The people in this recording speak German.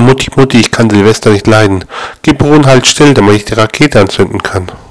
Mutti, Mutti, ich kann Silvester nicht leiden. Gib Ron halt still, damit ich die Rakete anzünden kann.